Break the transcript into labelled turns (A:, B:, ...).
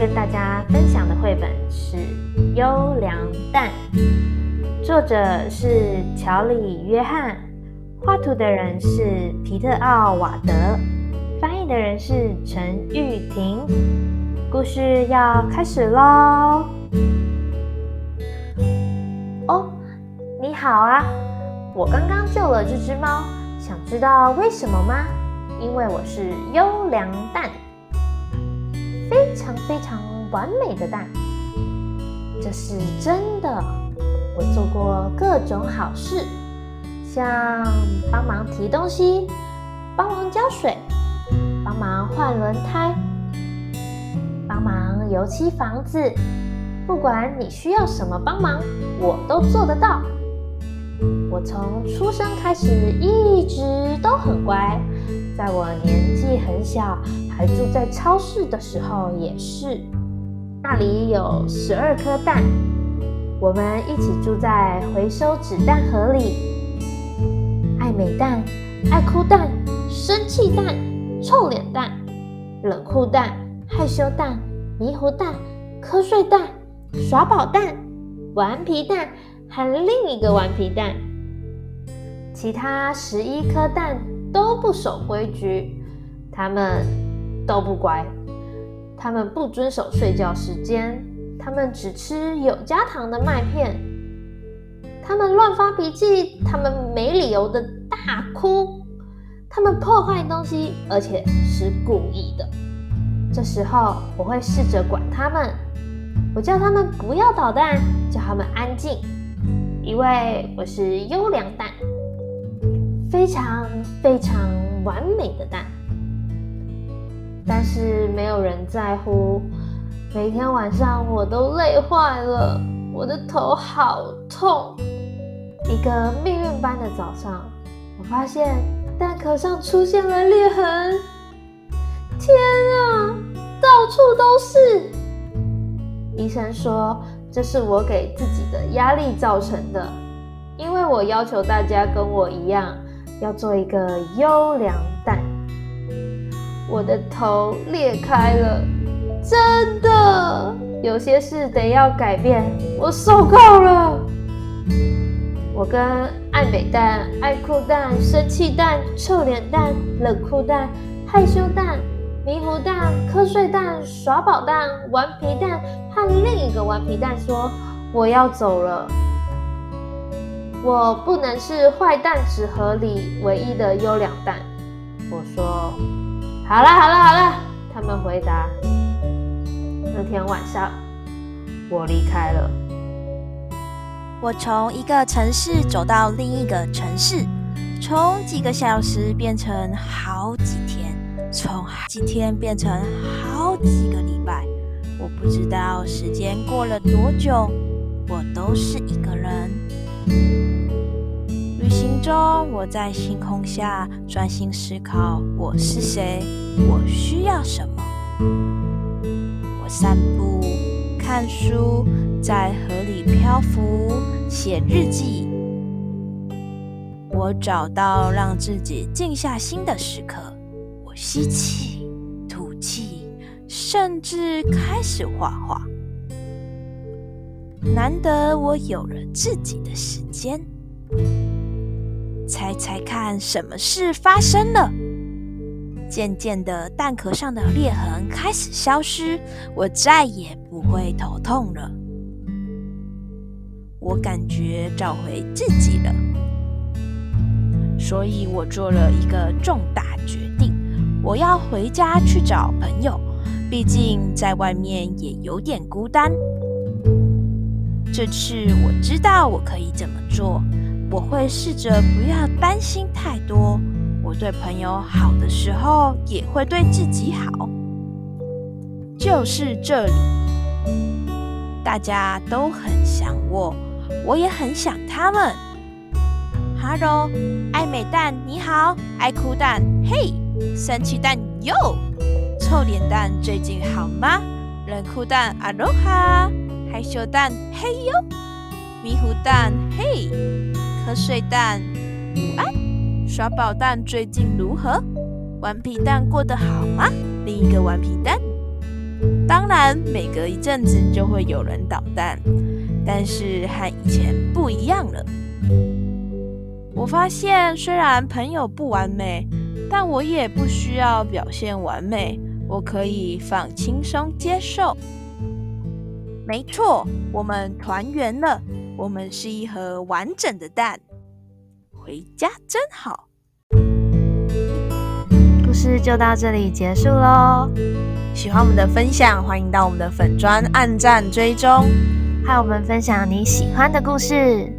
A: 跟大家分享的绘本是《优良蛋》，作者是乔里·约翰，画图的人是皮特·奥瓦德，翻译的人是陈玉婷。故事要开始喽！哦，你好啊，我刚刚救了这只猫，想知道为什么吗？因为我是优良蛋。非常非常完美的蛋，这是真的。我做过各种好事，像帮忙提东西、帮忙浇水、帮忙换轮胎、帮忙油漆房子。不管你需要什么帮忙，我都做得到。我从出生开始一直都很乖，在我年纪很小。还住在超市的时候也是，那里有十二颗蛋，我们一起住在回收纸蛋盒里。爱美蛋、爱哭蛋、生气蛋、臭脸蛋、冷酷蛋、害羞蛋、迷糊蛋、瞌睡蛋、耍宝蛋、顽皮蛋和另一个顽皮蛋。其他十一颗蛋都不守规矩，他们。都不乖，他们不遵守睡觉时间，他们只吃有加糖的麦片，他们乱发脾气，他们没理由的大哭，他们破坏东西，而且是故意的。这时候我会试着管他们，我叫他们不要捣蛋，叫他们安静，因为我是优良蛋，非常非常完美的蛋。但是没有人在乎。每天晚上我都累坏了，我的头好痛。一个命运般的早上，我发现蛋壳上出现了裂痕。天啊，到处都是！医生说这是我给自己的压力造成的，因为我要求大家跟我一样，要做一个优良。我的头裂开了，真的，有些事得要改变，我受够了。我跟爱美蛋、爱哭蛋、生气蛋、臭脸蛋、冷酷蛋、害羞蛋、迷糊蛋、瞌睡蛋、耍宝蛋、顽皮蛋和另一个顽皮蛋说：“我要走了，我不能是坏蛋纸盒里唯一的优良蛋。”我说。好了好了好了，他们回答。那天晚上，我离开了。
B: 我从一个城市走到另一个城市，从几个小时变成好几天，从几天变成好几个礼拜。我不知道时间过了多久，我都是一个人。行中，我在星空下专心思考：我是谁？我需要什么？我散步、看书，在河里漂浮、写日记。我找到让自己静下心的时刻。我吸气、吐气，甚至开始画画。难得我有了自己的时间。猜猜看，什么事发生了？渐渐的，蛋壳上的裂痕开始消失，我再也不会头痛了。我感觉找回自己了，所以我做了一个重大决定：我要回家去找朋友，毕竟在外面也有点孤单。这次我知道我可以怎么做。我会试着不要担心太多。我对朋友好的时候，也会对自己好。就是这里，大家都很想我，我也很想他们。哈喽爱美蛋你好，爱哭蛋嘿，生气蛋哟，臭脸蛋最近好吗？冷酷蛋阿罗哈，害羞蛋嘿哟，迷糊蛋嘿。瞌睡蛋，午安！耍宝蛋最近如何？顽皮蛋过得好吗？另一个顽皮蛋，当然，每隔一阵子就会有人捣蛋，但是和以前不一样了。我发现，虽然朋友不完美，但我也不需要表现完美，我可以放轻松接受。没错，我们团圆了，我们是一盒完整的蛋，回家真好。
A: 故事就到这里结束喽。
B: 喜欢我们的分享，欢迎到我们的粉砖按赞追踪，
A: 和我们分享你喜欢的故事。